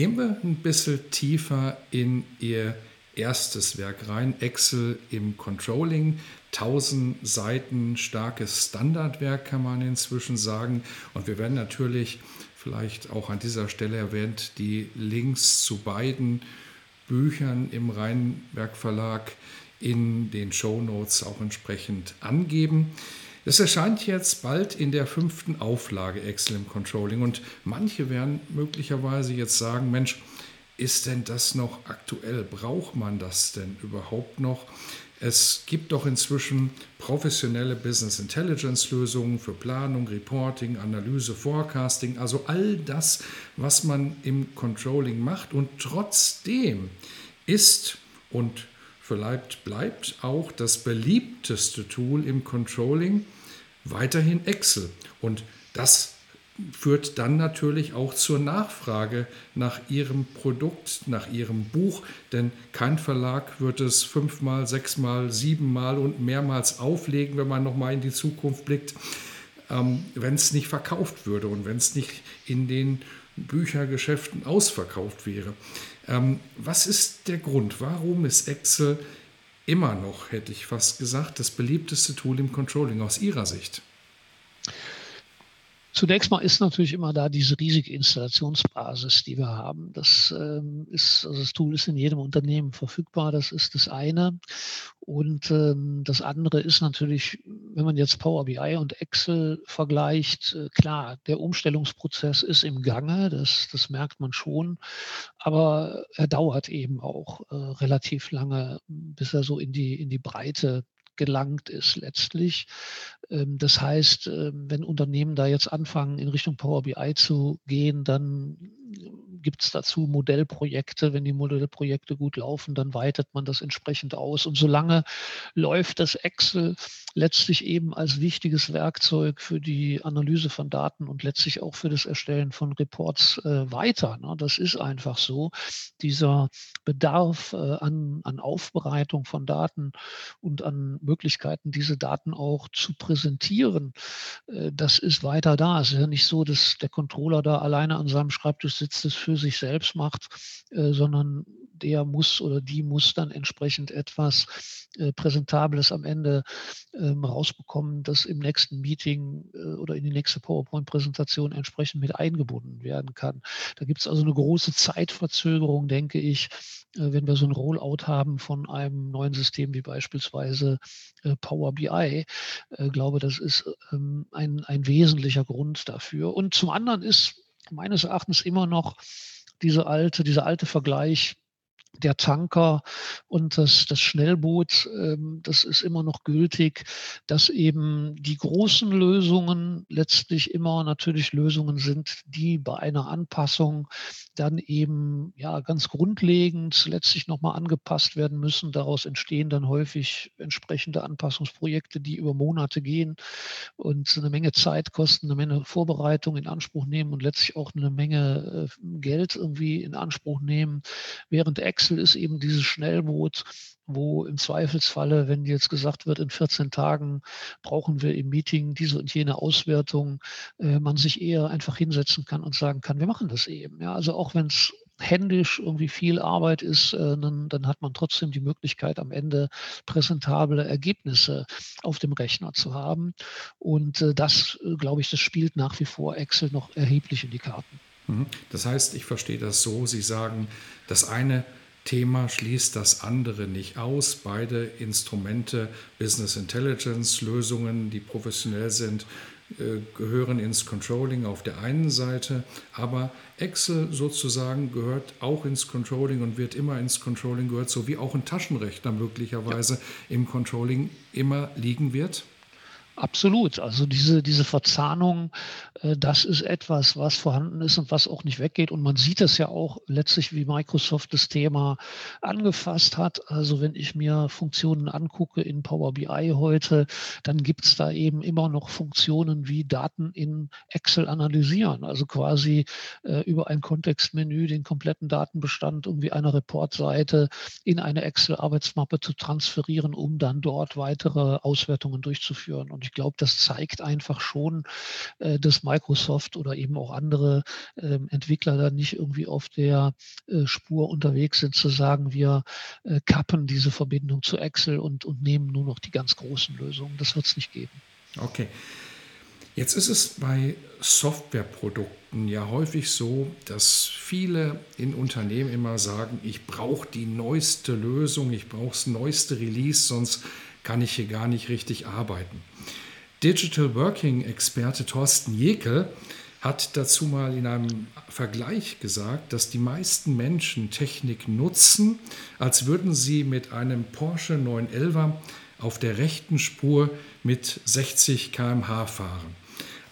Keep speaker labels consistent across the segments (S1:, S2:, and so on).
S1: Gehen wir ein bisschen tiefer in Ihr erstes Werk rein, Excel im Controlling. 1000 Seiten starkes Standardwerk kann man inzwischen sagen. Und wir werden natürlich vielleicht auch an dieser Stelle erwähnt, die Links zu beiden Büchern im Rheinberg Verlag in den Show Notes auch entsprechend angeben. Es erscheint jetzt bald in der fünften Auflage Excel im Controlling und manche werden möglicherweise jetzt sagen, Mensch, ist denn das noch aktuell? Braucht man das denn überhaupt noch? Es gibt doch inzwischen professionelle Business Intelligence Lösungen für Planung, Reporting, Analyse, Forecasting, also all das, was man im Controlling macht. Und trotzdem ist und Vielleicht bleibt auch das beliebteste Tool im Controlling weiterhin Excel. Und das führt dann natürlich auch zur Nachfrage nach Ihrem Produkt, nach Ihrem Buch, denn kein Verlag wird es fünfmal, sechsmal, siebenmal und mehrmals auflegen, wenn man nochmal in die Zukunft blickt, ähm, wenn es nicht verkauft würde und wenn es nicht in den Büchergeschäften ausverkauft wäre. Ähm, was ist der Grund? Warum ist Excel immer noch, hätte ich fast gesagt, das beliebteste Tool im Controlling aus Ihrer Sicht?
S2: Zunächst mal ist natürlich immer da diese riesige Installationsbasis, die wir haben. Das ähm, ist, also das Tool ist in jedem Unternehmen verfügbar. Das ist das eine. Und ähm, das andere ist natürlich, wenn man jetzt Power BI und Excel vergleicht, äh, klar, der Umstellungsprozess ist im Gange. Das, das merkt man schon. Aber er dauert eben auch äh, relativ lange, bis er so in die, in die Breite gelangt ist letztlich. Ähm, das heißt, ähm, wenn Unternehmen da jetzt anfangen, in Richtung Power BI zu gehen, dann gibt es dazu Modellprojekte. Wenn die Modellprojekte gut laufen, dann weitet man das entsprechend aus. Und solange läuft das Excel letztlich eben als wichtiges Werkzeug für die Analyse von Daten und letztlich auch für das Erstellen von Reports äh, weiter. Ne? Das ist einfach so. Dieser Bedarf äh, an, an Aufbereitung von Daten und an Möglichkeiten, diese Daten auch zu präsentieren, äh, das ist weiter da. Es ist ja nicht so, dass der Controller da alleine an seinem Schreibtisch sitzt, das für sich selbst macht, äh, sondern der muss oder die muss dann entsprechend etwas äh, Präsentables am Ende ähm, rausbekommen, das im nächsten Meeting äh, oder in die nächste PowerPoint-Präsentation entsprechend mit eingebunden werden kann. Da gibt es also eine große Zeitverzögerung, denke ich, wenn wir so ein Rollout haben von einem neuen System wie beispielsweise Power BI. Ich glaube, das ist ähm, ein, ein wesentlicher Grund dafür. Und zum anderen ist meines Erachtens immer noch diese alte, dieser alte Vergleich der Tanker und das, das Schnellboot, ähm, das ist immer noch gültig, dass eben die großen Lösungen letztlich immer natürlich Lösungen sind, die bei einer Anpassung dann eben ja ganz grundlegend letztlich nochmal angepasst werden müssen. Daraus entstehen dann häufig entsprechende Anpassungsprojekte, die über Monate gehen und eine Menge Zeit kosten, eine Menge Vorbereitung in Anspruch nehmen und letztlich auch eine Menge äh, Geld irgendwie in Anspruch nehmen, während Excel Wechsel ist eben dieses Schnellboot, wo im Zweifelsfalle, wenn jetzt gesagt wird, in 14 Tagen brauchen wir im Meeting diese und jene Auswertung, äh, man sich eher einfach hinsetzen kann und sagen kann, wir machen das eben. Ja, also auch wenn es händisch irgendwie viel Arbeit ist, äh, dann, dann, hat man trotzdem die Möglichkeit, am Ende präsentable Ergebnisse auf dem Rechner zu haben. Und äh, das, äh, glaube ich, das spielt nach wie vor Excel noch erheblich in die Karten.
S1: Mhm. Das heißt, ich verstehe das so, Sie sagen, das eine Thema schließt das andere nicht aus. Beide Instrumente, Business Intelligence Lösungen, die professionell sind, äh, gehören ins Controlling auf der einen Seite, aber Excel sozusagen gehört auch ins Controlling und wird immer ins Controlling gehört, so wie auch ein Taschenrechner möglicherweise ja. im Controlling immer liegen wird.
S2: Absolut. Also diese, diese Verzahnung, äh, das ist etwas, was vorhanden ist und was auch nicht weggeht. Und man sieht es ja auch letztlich, wie Microsoft das Thema angefasst hat. Also wenn ich mir Funktionen angucke in Power BI heute, dann gibt es da eben immer noch Funktionen wie Daten in Excel analysieren. Also quasi äh, über ein Kontextmenü den kompletten Datenbestand irgendwie einer Reportseite in eine Excel-Arbeitsmappe zu transferieren, um dann dort weitere Auswertungen durchzuführen. Und ich glaube, das zeigt einfach schon, äh, dass Microsoft oder eben auch andere ähm, Entwickler da nicht irgendwie auf der äh, Spur unterwegs sind, zu sagen, wir äh, kappen diese Verbindung zu Excel und, und nehmen nur noch die ganz großen Lösungen. Das wird es nicht geben.
S1: Okay. Jetzt ist es bei Softwareprodukten ja häufig so, dass viele in Unternehmen immer sagen, ich brauche die neueste Lösung, ich brauche das neueste Release, sonst kann ich hier gar nicht richtig arbeiten. Digital Working Experte Thorsten Jekel hat dazu mal in einem Vergleich gesagt, dass die meisten Menschen Technik nutzen, als würden sie mit einem Porsche 911 auf der rechten Spur mit 60 km/h fahren.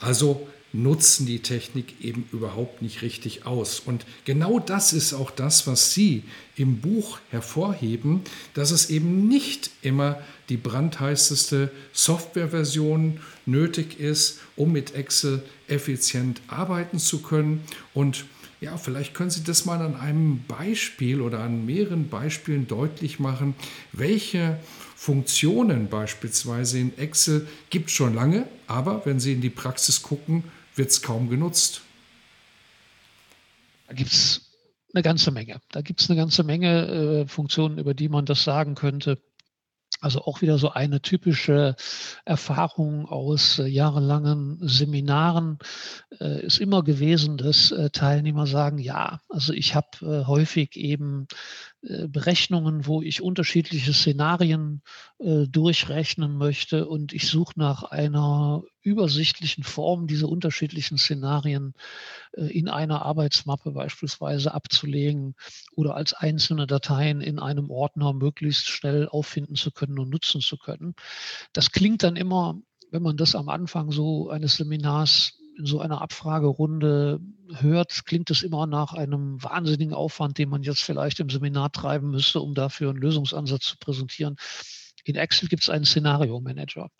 S1: Also nutzen die Technik eben überhaupt nicht richtig aus. Und genau das ist auch das, was Sie im Buch hervorheben, dass es eben nicht immer die brandheißeste Softwareversion nötig ist, um mit Excel effizient arbeiten zu können. Und ja, vielleicht können Sie das mal an einem Beispiel oder an mehreren Beispielen deutlich machen, welche Funktionen beispielsweise in Excel gibt schon lange, aber wenn Sie in die Praxis gucken, wird es kaum genutzt.
S2: Da gibt es eine ganze Menge. Da gibt es eine ganze Menge äh, Funktionen, über die man das sagen könnte. Also auch wieder so eine typische Erfahrung aus äh, jahrelangen Seminaren äh, ist immer gewesen, dass äh, Teilnehmer sagen, ja, also ich habe äh, häufig eben Berechnungen, wo ich unterschiedliche Szenarien äh, durchrechnen möchte und ich suche nach einer übersichtlichen Form, diese unterschiedlichen Szenarien äh, in einer Arbeitsmappe beispielsweise abzulegen oder als einzelne Dateien in einem Ordner möglichst schnell auffinden zu können und nutzen zu können. Das klingt dann immer, wenn man das am Anfang so eines Seminars in so einer Abfragerunde hört, klingt es immer nach einem wahnsinnigen Aufwand, den man jetzt vielleicht im Seminar treiben müsste, um dafür einen Lösungsansatz zu präsentieren. In Excel gibt es einen Szenario-Manager,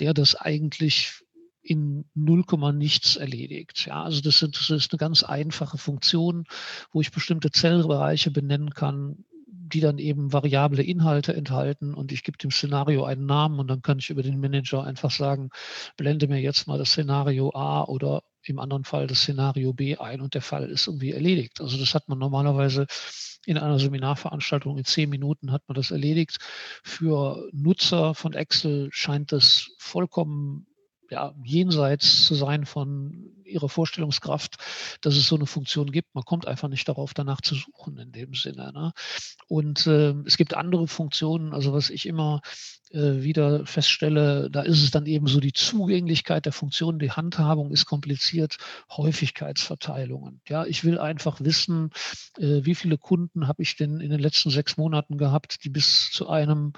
S2: der das eigentlich in 0, nichts erledigt. Ja, also das, sind, das ist eine ganz einfache Funktion, wo ich bestimmte Zellbereiche benennen kann, die dann eben variable Inhalte enthalten und ich gebe dem Szenario einen Namen und dann kann ich über den Manager einfach sagen, blende mir jetzt mal das Szenario A oder im anderen Fall das Szenario B ein und der Fall ist irgendwie erledigt. Also das hat man normalerweise in einer Seminarveranstaltung in zehn Minuten hat man das erledigt. Für Nutzer von Excel scheint das vollkommen ja, jenseits zu sein von ihrer Vorstellungskraft, dass es so eine Funktion gibt. Man kommt einfach nicht darauf, danach zu suchen in dem Sinne. Ne? Und äh, es gibt andere Funktionen, also was ich immer äh, wieder feststelle, da ist es dann eben so die Zugänglichkeit der Funktionen, die Handhabung ist kompliziert, Häufigkeitsverteilungen. Ja, ich will einfach wissen, äh, wie viele Kunden habe ich denn in den letzten sechs Monaten gehabt, die bis zu einem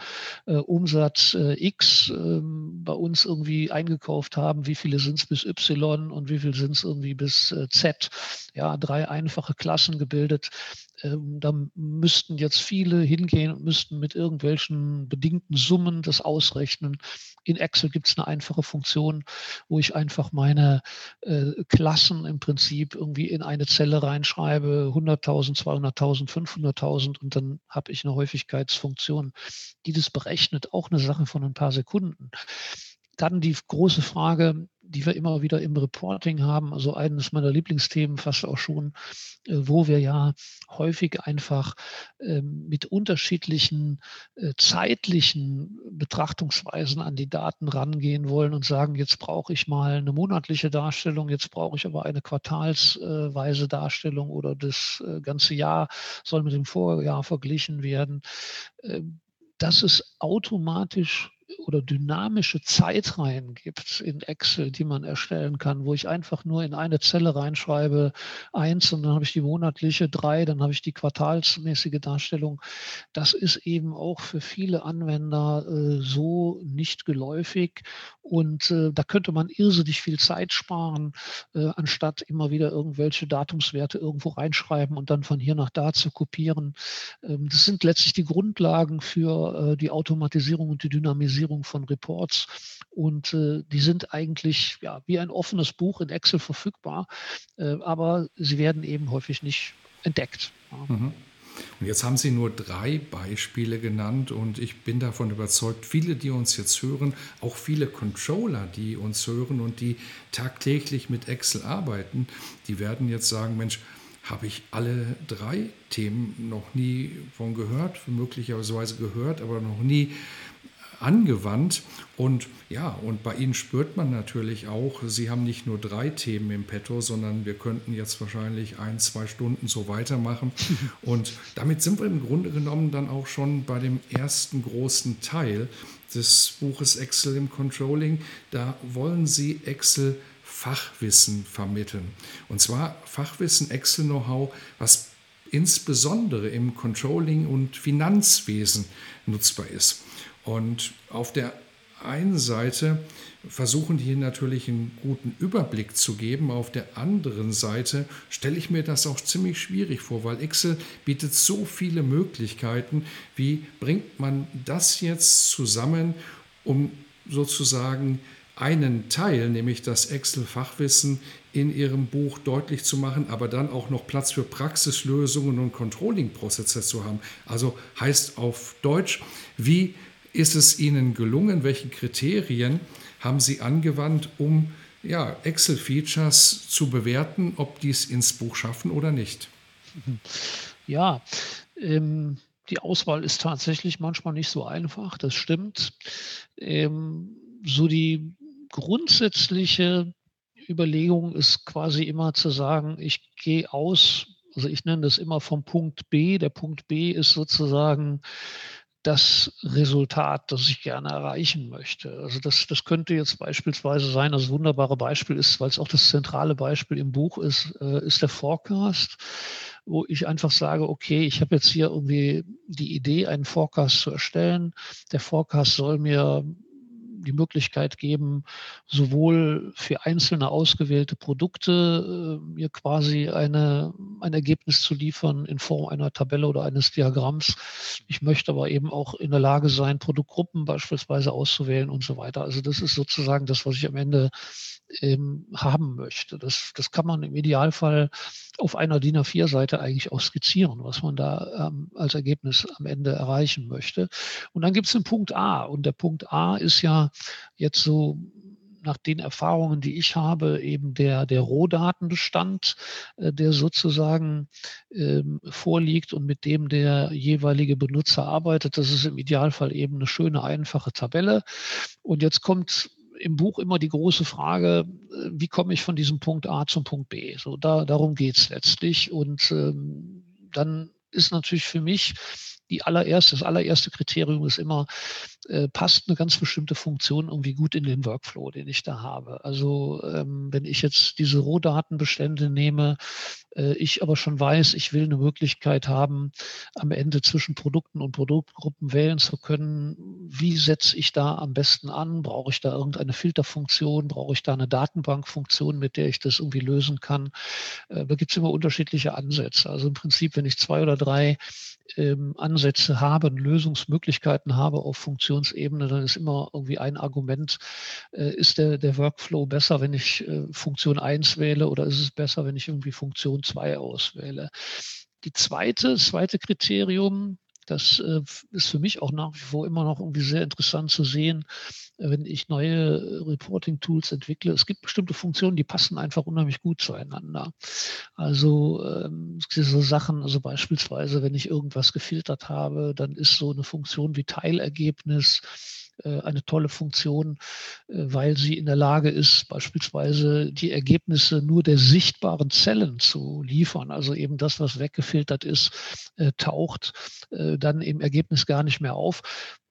S2: äh, Umsatz äh, X ähm, bei uns irgendwie eingekauft haben, wie viele sind es bis Y und wie viele sind es irgendwie bis äh, Z. Ja, drei einfache Klassen gebildet. Ähm, da müssten jetzt viele hingehen und müssten mit irgendwelchen bedingten Summen das ausrechnen. In Excel gibt es eine einfache Funktion, wo ich einfach meine äh, Klassen im Prinzip irgendwie in eine Zelle reinschreibe, 100.000, 200.000, 500.000 und dann habe ich eine Häufigkeitsfunktion, die das berechnet, auch eine Sache von ein paar Sekunden. Dann die große Frage, die wir immer wieder im Reporting haben, also eines meiner Lieblingsthemen fast auch schon, äh, wo wir ja häufig einfach ähm, mit unterschiedlichen äh, zeitlichen Betrachtungsweisen an die Daten rangehen wollen und sagen, jetzt brauche ich mal eine monatliche Darstellung, jetzt brauche ich aber eine quartalsweise Darstellung oder das äh, ganze Jahr soll mit dem Vorjahr verglichen werden. Ähm, das ist automatisch oder dynamische Zeitreihen gibt in Excel, die man erstellen kann, wo ich einfach nur in eine Zelle reinschreibe, eins und dann habe ich die monatliche, drei, dann habe ich die quartalsmäßige Darstellung. Das ist eben auch für viele Anwender äh, so nicht geläufig und äh, da könnte man irrsinnig viel Zeit sparen, äh, anstatt immer wieder irgendwelche Datumswerte irgendwo reinschreiben und dann von hier nach da zu kopieren. Ähm, das sind letztlich die Grundlagen für äh, die Automatisierung und die Dynamisierung Generierung von Reports. Und äh, die sind eigentlich ja, wie ein offenes Buch in Excel verfügbar, äh, aber sie werden eben häufig nicht entdeckt. Ja. Mhm.
S1: Und jetzt haben Sie nur drei Beispiele genannt und ich bin davon überzeugt, viele, die uns jetzt hören, auch viele Controller, die uns hören und die tagtäglich mit Excel arbeiten, die werden jetzt sagen, Mensch, habe ich alle drei Themen noch nie von gehört, möglicherweise gehört, aber noch nie angewandt. Und ja, und bei Ihnen spürt man natürlich auch, Sie haben nicht nur drei Themen im Petto, sondern wir könnten jetzt wahrscheinlich ein, zwei Stunden so weitermachen. Und damit sind wir im Grunde genommen dann auch schon bei dem ersten großen Teil des Buches Excel im Controlling. Da wollen Sie Excel Fachwissen vermitteln. Und zwar Fachwissen, Excel-Know-how, was insbesondere im Controlling und Finanzwesen nutzbar ist. Und auf der einen Seite versuchen die natürlich einen guten Überblick zu geben. Auf der anderen Seite stelle ich mir das auch ziemlich schwierig vor, weil Excel bietet so viele Möglichkeiten. Wie bringt man das jetzt zusammen, um sozusagen einen Teil, nämlich das Excel-Fachwissen, in Ihrem Buch deutlich zu machen, aber dann auch noch Platz für Praxislösungen und Controlling-Prozesse zu haben. Also heißt auf Deutsch, wie ist es Ihnen gelungen? Welche Kriterien haben Sie angewandt, um ja, Excel-Features zu bewerten, ob die es ins Buch schaffen oder nicht?
S2: Ja, ähm, die Auswahl ist tatsächlich manchmal nicht so einfach, das stimmt. Ähm, so die grundsätzliche Überlegung ist quasi immer zu sagen, ich gehe aus, also ich nenne das immer vom Punkt B. Der Punkt B ist sozusagen das Resultat, das ich gerne erreichen möchte. Also das, das könnte jetzt beispielsweise sein, das wunderbare Beispiel ist, weil es auch das zentrale Beispiel im Buch ist, äh, ist der Forecast, wo ich einfach sage, okay, ich habe jetzt hier irgendwie die Idee, einen Forecast zu erstellen. Der Forecast soll mir die Möglichkeit geben, sowohl für einzelne ausgewählte Produkte äh, mir quasi eine, ein Ergebnis zu liefern in Form einer Tabelle oder eines Diagramms. Ich möchte aber eben auch in der Lage sein, Produktgruppen beispielsweise auszuwählen und so weiter. Also das ist sozusagen das, was ich am Ende ähm, haben möchte. Das, das kann man im Idealfall auf einer DIN A4-Seite eigentlich auch skizzieren, was man da ähm, als Ergebnis am Ende erreichen möchte. Und dann gibt es den Punkt A. Und der Punkt A ist ja jetzt so nach den Erfahrungen, die ich habe, eben der, der Rohdatenbestand, äh, der sozusagen ähm, vorliegt und mit dem der jeweilige Benutzer arbeitet. Das ist im Idealfall eben eine schöne, einfache Tabelle. Und jetzt kommt im Buch immer die große Frage, äh, wie komme ich von diesem Punkt A zum Punkt B? So, da, darum geht es letztlich. Und ähm, dann ist natürlich für mich die allererste, das allererste Kriterium ist immer, äh, passt eine ganz bestimmte Funktion irgendwie gut in den Workflow, den ich da habe. Also ähm, wenn ich jetzt diese Rohdatenbestände nehme, ich aber schon weiß, ich will eine Möglichkeit haben, am Ende zwischen Produkten und Produktgruppen wählen zu können, wie setze ich da am besten an? Brauche ich da irgendeine Filterfunktion? Brauche ich da eine Datenbankfunktion, mit der ich das irgendwie lösen kann? Äh, da gibt es immer unterschiedliche Ansätze. Also im Prinzip, wenn ich zwei oder drei ähm, Ansätze habe, Lösungsmöglichkeiten habe auf Funktionsebene, dann ist immer irgendwie ein Argument, äh, ist der, der Workflow besser, wenn ich äh, Funktion 1 wähle oder ist es besser, wenn ich irgendwie Funktion 2 auswähle. Die zweite, zweite Kriterium, das äh, ist für mich auch nach wie vor immer noch irgendwie sehr interessant zu sehen, äh, wenn ich neue äh, Reporting-Tools entwickle. Es gibt bestimmte Funktionen, die passen einfach unheimlich gut zueinander. Also ähm, so Sachen, also beispielsweise, wenn ich irgendwas gefiltert habe, dann ist so eine Funktion wie Teilergebnis eine tolle Funktion, äh, weil sie in der Lage ist, beispielsweise die Ergebnisse nur der sichtbaren Zellen zu liefern. Also eben das, was weggefiltert ist, äh, taucht dann im Ergebnis gar nicht mehr auf.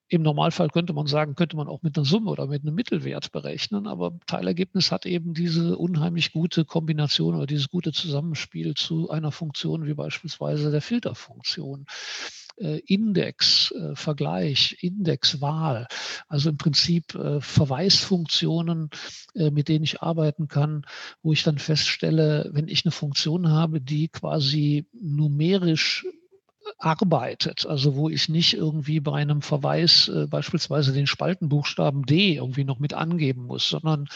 S2: im Normalfall könnte man sagen, könnte man auch mit einer Summe oder mit einem Mittelwert berechnen, aber Teilergebnis hat eben diese unheimlich gute Kombination oder dieses gute Zusammenspiel zu einer Funktion wie beispielsweise der Filterfunktion. Äh, Index, äh, Indexwahl, also im Prinzip äh, Verweisfunktionen, mit denen ich arbeiten kann, wo ich dann feststelle, wenn ich eine Funktion habe, die quasi numerisch arbeitet, also wo ich nicht irgendwie bei einem Verweis äh, beispielsweise den Spaltenbuchstaben D irgendwie noch mit angeben muss, sondern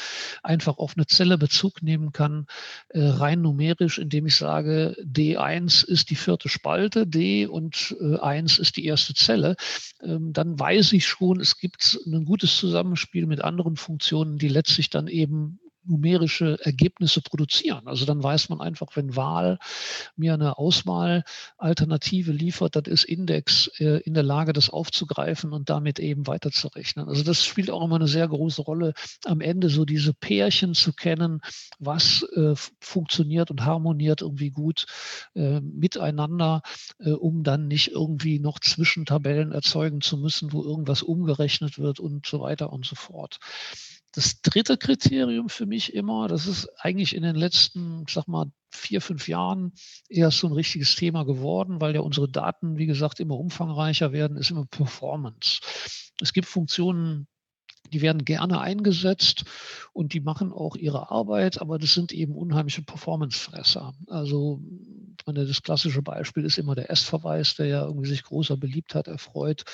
S2: einfach auf eine Zelle Bezug nehmen kann, äh, rein numerisch, indem ich sage, D1 ist die vierte Spalte, D und äh, 1 ist die erste Zelle, ähm, dann weiß ich schon, es gibt ein gutes Zusammenspiel mit anderen Funktionen, die letztlich dann eben numerische Ergebnisse produzieren. Also dann weiß man einfach, wenn Wahl mir eine Auswahlalternative liefert, dann ist Index äh, in der Lage, das aufzugreifen und damit eben weiterzurechnen. Also das spielt auch immer eine sehr große Rolle, am Ende so diese Pärchen zu kennen, was äh, funktioniert und harmoniert irgendwie gut äh, miteinander, um dann nicht irgendwie noch Zwischentabellen erzeugen zu müssen, wo irgendwas umgerechnet wird und so weiter und so fort. Das dritte Kriterium für mich immer, das ist eigentlich in den letzten, ich sag mal, vier, fünf Jahren erst so ein richtiges Thema geworden, weil ja unsere Daten, wie gesagt, immer umfangreicher werden, ist immer Performance. Es gibt Funktionen, die werden gerne eingesetzt und die machen auch ihre Arbeit, aber das sind eben unheimliche Performance-Fresser. Also meine, das klassische Beispiel ist immer der S-Verweis, der ja irgendwie sich großer Beliebtheit erfreut,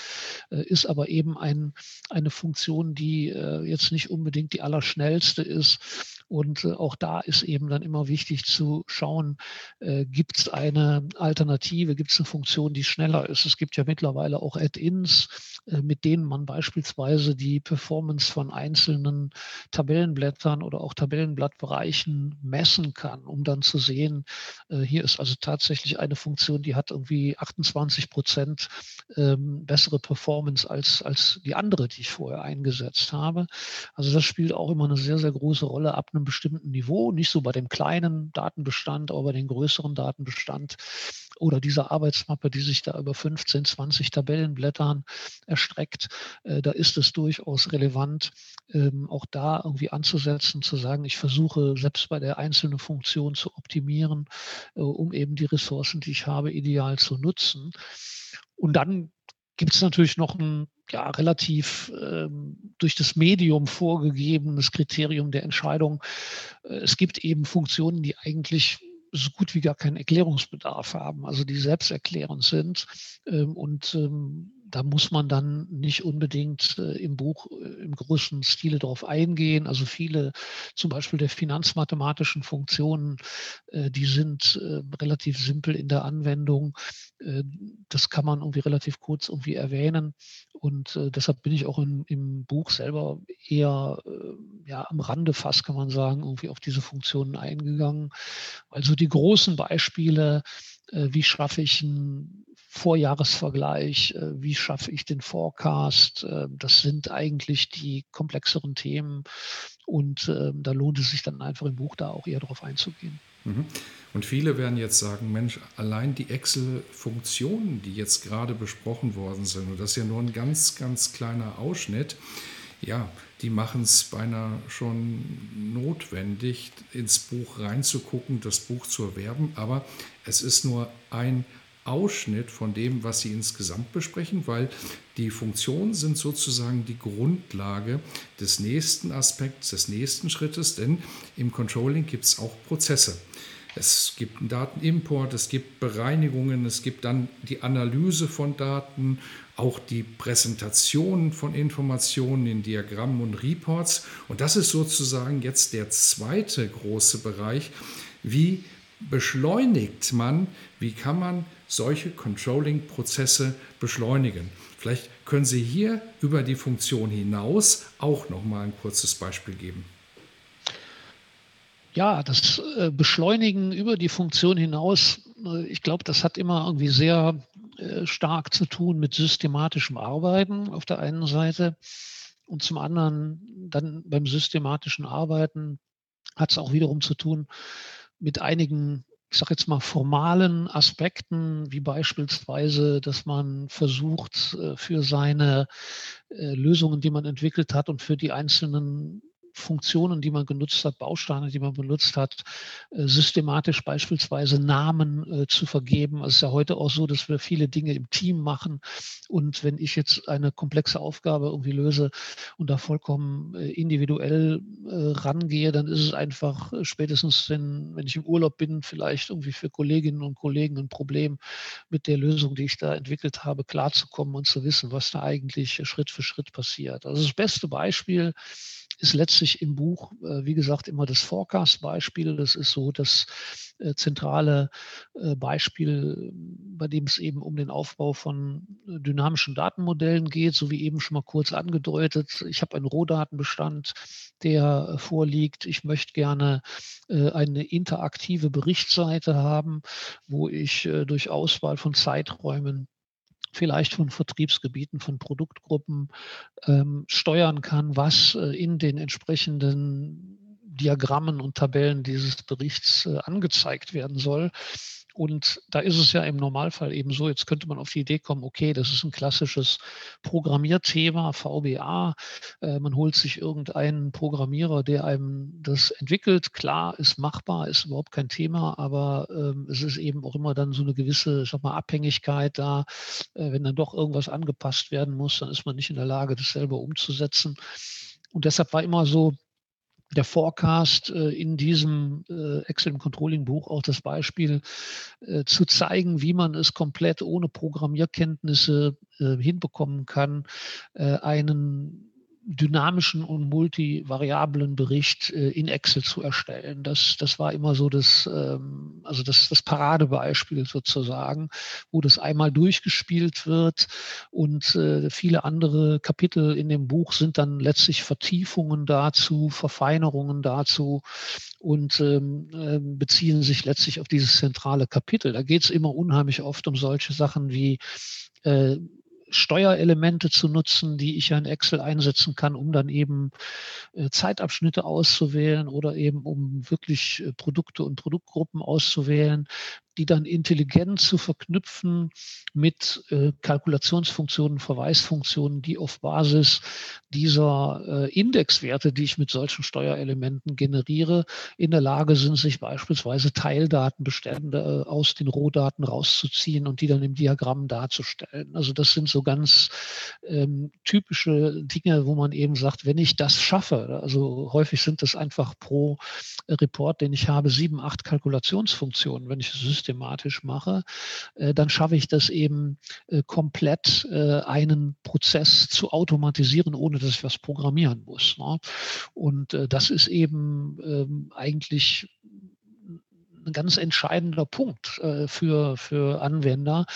S2: äh, ist aber eben ein, eine Funktion, die äh, jetzt nicht unbedingt die allerschnellste ist und äh, auch da ist eben dann immer wichtig zu schauen, gibt es eine Alternative, gibt es eine Funktion, die schneller ist. Es gibt ja mittlerweile auch Add-ins, mit denen man beispielsweise die Performance von einzelnen Tabellenblättern oder auch Tabellenblattbereichen messen kann, um dann zu sehen, äh, hier ist also tatsächlich eine Funktion, die hat irgendwie 28 Prozent ähm, bessere Performance als, als die andere, die ich vorher eingesetzt habe. Also das spielt auch immer eine sehr, sehr große Rolle ab einem bestimmten Niveau, nicht so bei dem kleinen Datenbestand, aber bei dem größeren Datenbestand oder dieser Arbeitsmappe, die sich da über 15, 20 Tabellenblättern erstreckt, äh, da ist es durchaus relevant, ähm, auch da irgendwie anzusetzen, zu sagen, ich versuche selbst bei der einzelnen Funktion zu optimieren, äh, um eben die Ressourcen, die ich habe, ideal zu nutzen. Und dann gibt es natürlich noch ein ja, relativ ähm, durch das Medium vorgegebenes Kriterium der Entscheidung. Äh, es gibt eben Funktionen, die eigentlich so gut wie gar keinen Erklärungsbedarf haben, also die selbsterklärend sind ähm, und ähm, da muss man dann nicht unbedingt äh, im Buch äh, im größten Stile darauf eingehen. Also viele zum Beispiel der finanzmathematischen Funktionen, äh, die sind relativ simpel in der Anwendung. Das kann man irgendwie relativ kurz irgendwie erwähnen. Und deshalb bin ich auch in, im Buch selber eher ja, am Rande fast, kann man sagen, irgendwie auf diese Funktionen eingegangen. Also die großen Beispiele, wie schaffe ich ein Vorjahresvergleich, äh, wie schaffe ich den Forecast. Äh, das sind eigentlich die komplexeren Themen und ähm, da lohnt es sich dann einfach im Buch da auch eher darauf einzugehen.
S1: Mhm. Und viele werden jetzt sagen, Mensch, allein die Excel-Funktionen, die jetzt gerade besprochen worden sind, und das ist ja nur ein ganz, ganz kleiner Ausschnitt, ja, die machen es beinahe schon notwendig, ins Buch reinzugucken, das Buch zu erwerben. Aber es ist nur ein Ausschnitt von dem, was Sie insgesamt besprechen, weil die Funktionen sind sozusagen die Grundlage des nächsten Aspekts, des nächsten Schrittes, denn im Controlling gibt es auch Prozesse. Es gibt einen Datenimport, es gibt Bereinigungen, es gibt dann die Analyse von Daten, auch die Präsentation von Informationen in Diagrammen und Reports. Und das ist sozusagen jetzt der zweite große Bereich. Wie beschleunigt man, wie kann man solche Controlling-Prozesse beschleunigen. Vielleicht können Sie hier über die Funktion hinaus auch noch mal ein kurzes Beispiel geben.
S2: Ja, das äh, Beschleunigen über die Funktion hinaus, äh, ich glaube, das hat immer irgendwie sehr äh, stark zu tun mit systematischem Arbeiten auf der einen Seite und zum anderen dann beim systematischen Arbeiten hat es auch wiederum zu tun mit einigen ich sage jetzt mal, formalen Aspekten, wie beispielsweise, dass man versucht, äh, für seine äh, Lösungen, die man entwickelt hat und für die einzelnen Funktionen, die man genutzt hat, Bausteine, die man benutzt hat, äh, systematisch beispielsweise Namen äh, zu vergeben. Es ist ja heute auch so, dass wir viele Dinge im Team machen. Und wenn ich jetzt eine komplexe Aufgabe irgendwie löse und da vollkommen äh, individuell rangehe, dann ist es einfach spätestens, wenn, wenn ich im Urlaub bin, vielleicht irgendwie für Kolleginnen und Kollegen ein Problem mit der Lösung, die ich da entwickelt habe, klarzukommen und zu wissen, was da eigentlich Schritt für Schritt passiert. Also das beste Beispiel ist letztlich im Buch, äh, wie gesagt, immer das Forecast-Beispiel. Das ist so das äh, zentrale äh, Beispiel, bei dem es eben um den Aufbau von dynamischen Datenmodellen geht, so wie eben schon mal kurz angedeutet. Ich habe einen Rohdatenbestand, der vorliegt. Ich möchte gerne eine interaktive Berichtsseite haben, wo ich durch Auswahl von Zeiträumen vielleicht von Vertriebsgebieten, von Produktgruppen ähm, steuern kann, was äh, in den entsprechenden Diagrammen und Tabellen dieses Berichts äh, angezeigt werden soll. Und da ist es ja im Normalfall eben so, jetzt könnte man auf die Idee kommen, okay, das ist ein klassisches Programmierthema, VBA. Äh, man holt sich irgendeinen Programmierer, der einem das entwickelt. Klar, ist machbar, ist überhaupt kein Thema, aber ähm, es ist eben auch immer dann so eine gewisse, sag mal, Abhängigkeit da. Äh, wenn dann doch irgendwas angepasst werden muss, dann ist man nicht in der Lage, das selber umzusetzen. Und deshalb war immer so, der Forecast äh, in diesem äh, Excel Controlling Buch auch das Beispiel äh, zu zeigen, wie man es komplett ohne Programmierkenntnisse hinbekommen kann, einen dynamischen und multivariablen Bericht äh, in Excel zu erstellen. Das, das war immer so das, ähm, also das, das Paradebeispiel sozusagen, wo das einmal durchgespielt wird und äh, viele andere Kapitel in dem Buch sind dann letztlich Vertiefungen dazu, Verfeinerungen dazu und ähm, ähm beziehen sich letztlich auf dieses zentrale Kapitel. Da geht es immer unheimlich oft um solche Sachen wie äh, Steuerelemente zu nutzen, die ich ja in Excel einsetzen kann, um dann eben äh, Zeitabschnitte auszuwählen oder eben um wirklich äh, Produkte und Produktgruppen auszuwählen, die dann intelligent zu verknüpfen mit äh, Kalkulationsfunktionen, Verweisfunktionen, die auf Basis dieser äh, Indexwerte, die ich mit solchen Steuerelementen generiere, in der Lage sind, sich beispielsweise Teildatenbestände äh, aus den Rohdaten rauszuziehen und die dann im Diagramm darzustellen. Also das sind so ganz ähm, typische Dinge, wo man eben sagt, wenn ich das schaffe, also häufig sind das einfach pro Report, den ich habe, sieben, acht Kalkulationsfunktionen. Wenn ich das systematisch mache, äh, dann schaffe ich das eben äh, komplett, äh, einen Prozess zu automatisieren, ohne dass ich was programmieren muss. Ne? Und das ist eben ähm, eigentlich ein ganz entscheidender Punkt äh, für, für Anwender,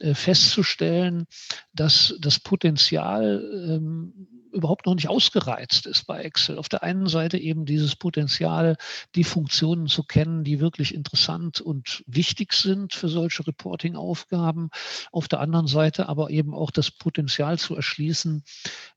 S2: äh, festzustellen, dass das Potenzial ähm, überhaupt noch nicht ausgereizt ist bei Excel. Auf der einen Seite eben dieses Potenzial, die Funktionen zu kennen, die wirklich interessant und wichtig sind für solche Reporting-Aufgaben. Auf der anderen Seite aber eben auch das Potenzial zu erschließen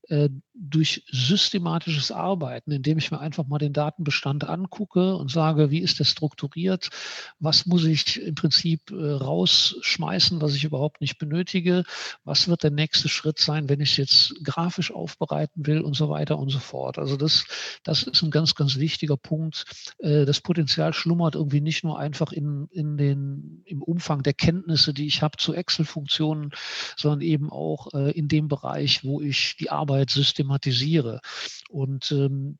S2: äh, durch systematisches Arbeiten, indem ich mir einfach mal den Datenbestand angucke und sage, wie ist der strukturiert, was muss ich im Prinzip äh, rausschmeißen, was ich überhaupt nicht benötige, was wird der nächste Schritt sein, wenn ich es jetzt grafisch aufbereite arbeiten will und so weiter und so fort. Also das, das ist ein ganz, ganz wichtiger Punkt. Äh, das Potenzial schlummert irgendwie nicht nur einfach in, in den, im Umfang der Kenntnisse, die ich habe zu Excel-Funktionen, sondern eben auch äh, in dem Bereich, wo ich die Arbeit systematisiere. Und ähm,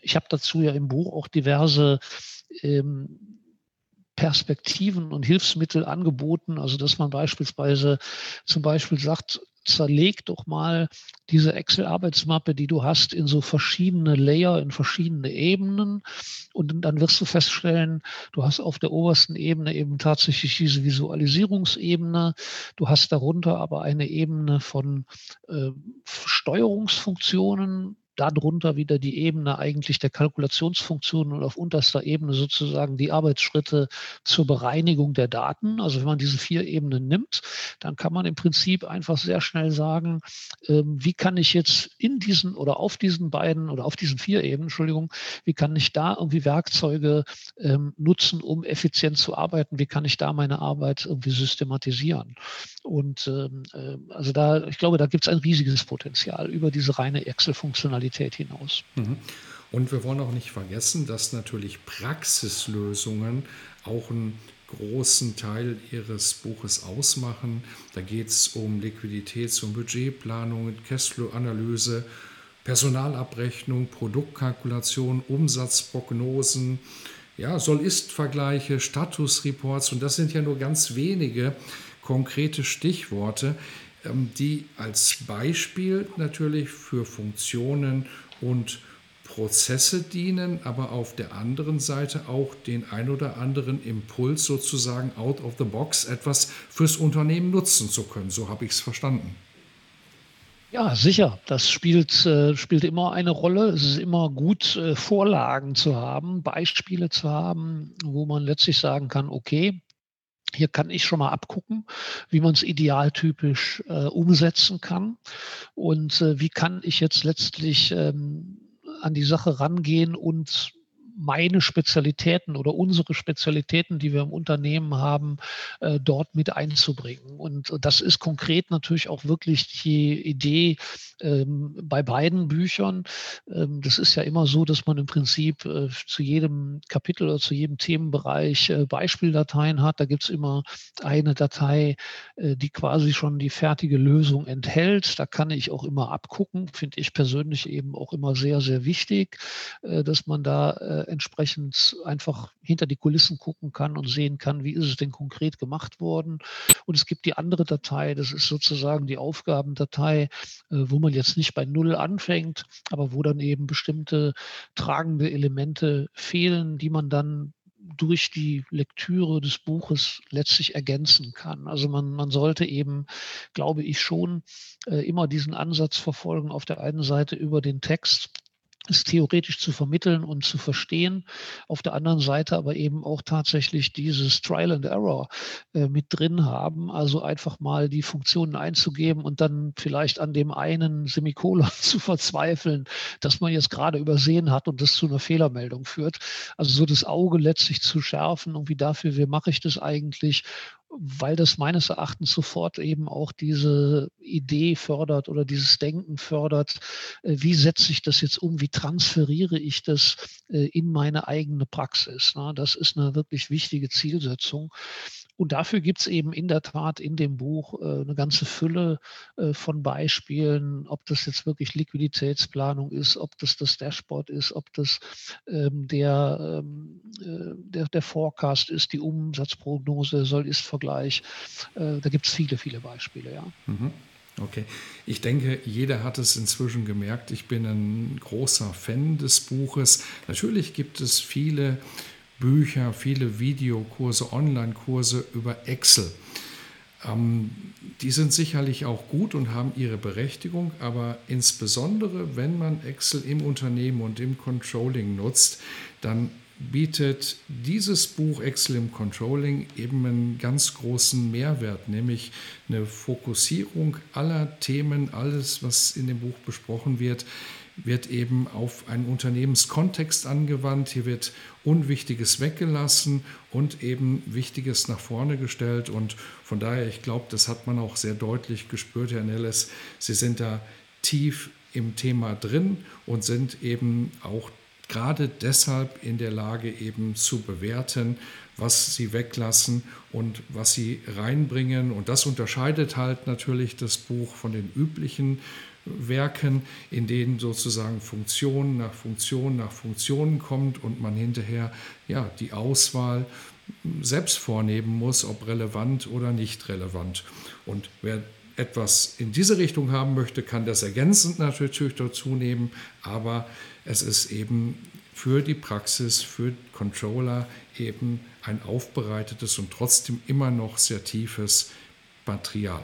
S2: ich habe dazu ja im Buch auch diverse ähm, Perspektiven und Hilfsmittel angeboten. Also dass man beispielsweise zum Beispiel sagt, zerleg doch mal diese Excel-Arbeitsmappe, die du hast, in so verschiedene Layer, in verschiedene Ebenen. Und dann wirst du feststellen, du hast auf der obersten Ebene eben tatsächlich diese Visualisierungsebene. Du hast darunter aber eine Ebene von äh, Steuerungsfunktionen, darunter wieder die Ebene eigentlich der Kalkulationsfunktionen und auf unterster Ebene sozusagen die Arbeitsschritte zur Bereinigung der Daten. Also wenn man diese vier Ebenen nimmt, dann kann man im Prinzip einfach sehr schnell sagen, ähm, wie kann ich jetzt in diesen oder auf diesen beiden oder auf diesen vier Ebenen, Entschuldigung, wie kann ich da irgendwie Werkzeuge ähm, nutzen, um effizient zu arbeiten? Wie kann ich da meine Arbeit irgendwie systematisieren? Und ähm, äh, also da, ich glaube, da gibt es ein riesiges Potenzial über diese reine Excel-Funktionalität hinaus. Mhm.
S1: Und wir wollen auch nicht vergessen, dass natürlich Praxislösungen auch einen großen Teil Ihres Buches ausmachen. Da geht es um Liquiditäts- und Budgetplanung, Cashflow-Analyse, Personalabrechnung, Produktkalkulation, Umsatzprognosen, ja, Soll-Ist-Vergleiche, Statusreports und das sind ja nur ganz wenige konkrete Stichworte, ähm, die als Beispiel natürlich für Funktionen und Prozesse dienen, aber auf der anderen Seite auch den ein oder anderen Impuls sozusagen out of the box etwas fürs Unternehmen nutzen zu können. So habe ich es verstanden.
S2: Ja, sicher. Das spielt, äh, spielt immer eine Rolle. Es ist immer gut, äh, Vorlagen zu haben, Beispiele zu haben, wo man letztlich sagen kann, okay, hier kann ich schon mal abgucken, wie man es idealtypisch äh, umsetzen kann. Und äh, wie kann ich jetzt letztlich ähm, an die Sache rangehen und meine Spezialitäten oder unsere Spezialitäten, die wir im Unternehmen haben, äh, dort mit einzubringen. Und das ist konkret natürlich auch wirklich die Idee ähm, bei beiden Büchern. Ähm, das ist ja immer so, dass man im Prinzip äh, zu jedem Kapitel oder zu jedem Themenbereich äh, Beispieldateien hat. Da gibt es immer eine Datei, die quasi schon die fertige Lösung enthält. Da kann ich auch immer abgucken, finde ich persönlich eben auch immer sehr, sehr wichtig, dass man da entsprechend einfach hinter die Kulissen gucken kann und sehen kann, wie ist es denn konkret gemacht worden. Und es gibt die andere Datei, das ist sozusagen die Aufgabendatei, äh, wo man jetzt nicht bei Null anfängt, aber wo dann eben bestimmte tragende Elemente fehlen, die man dann durch die Lektüre des Buches letztlich ergänzen kann. Also man, man sollte eben, glaube ich, schon äh, immer diesen Ansatz verfolgen, auf der einen Seite über den Text es theoretisch zu vermitteln und zu verstehen. Auf der anderen Seite aber eben auch tatsächlich dieses Trial and Error äh, mit drin haben. Also einfach mal die Funktionen einzugeben und dann vielleicht an dem einen Semikolon zu verzweifeln, das man jetzt gerade übersehen hat und das zu einer Fehlermeldung führt. Also so das Auge letztlich zu schärfen und wie dafür, wie mache ich das eigentlich weil das meines Erachtens sofort eben auch diese Idee fördert oder dieses Denken fördert, äh, wie setze ich das jetzt um, wie transferiere ich das äh, in meine eigene Praxis. Das ist eine wirklich wichtige Zielsetzung. Und dafür gibt es eben in der Tat in dem Buch äh, eine ganze Fülle äh, von Beispielen, ob das jetzt wirklich Liquiditätsplanung ist, ob das das Dashboard ist, ob das ähm, der, ähm, äh, der, der Forecast ist, die Umsatzprognose, Soll-Ist-Vergleich. Äh, da gibt es viele, viele Beispiele, ja.
S1: Mhm. Okay, ich denke, jeder hat es inzwischen gemerkt. Ich bin ein großer Fan des Buches. Natürlich gibt es viele Bücher, viele Videokurse, Online-Kurse über Excel. Ähm, die sind sicherlich auch gut und haben ihre Berechtigung, aber insbesondere wenn man Excel im Unternehmen und im Controlling nutzt, dann bietet dieses Buch Excel im Controlling eben einen ganz großen Mehrwert, nämlich eine Fokussierung aller Themen, alles, was in dem Buch besprochen wird, wird eben auf einen Unternehmenskontext angewandt. Hier wird Unwichtiges weggelassen und eben Wichtiges nach vorne gestellt. Und von daher, ich glaube, das hat man auch sehr deutlich gespürt, Herr Nelles. Sie sind da tief im Thema drin und sind eben auch gerade deshalb in der Lage, eben zu bewerten, was sie weglassen und was sie reinbringen. Und das unterscheidet halt natürlich das Buch von den üblichen Werken, in denen sozusagen Funktion nach Funktion nach Funktion kommt und man hinterher ja, die Auswahl selbst vornehmen muss, ob relevant oder nicht relevant. Und wer etwas in diese Richtung haben möchte, kann das ergänzend natürlich dazu nehmen, aber es ist eben für die Praxis, für Controller eben ein aufbereitetes und trotzdem immer noch sehr tiefes Material.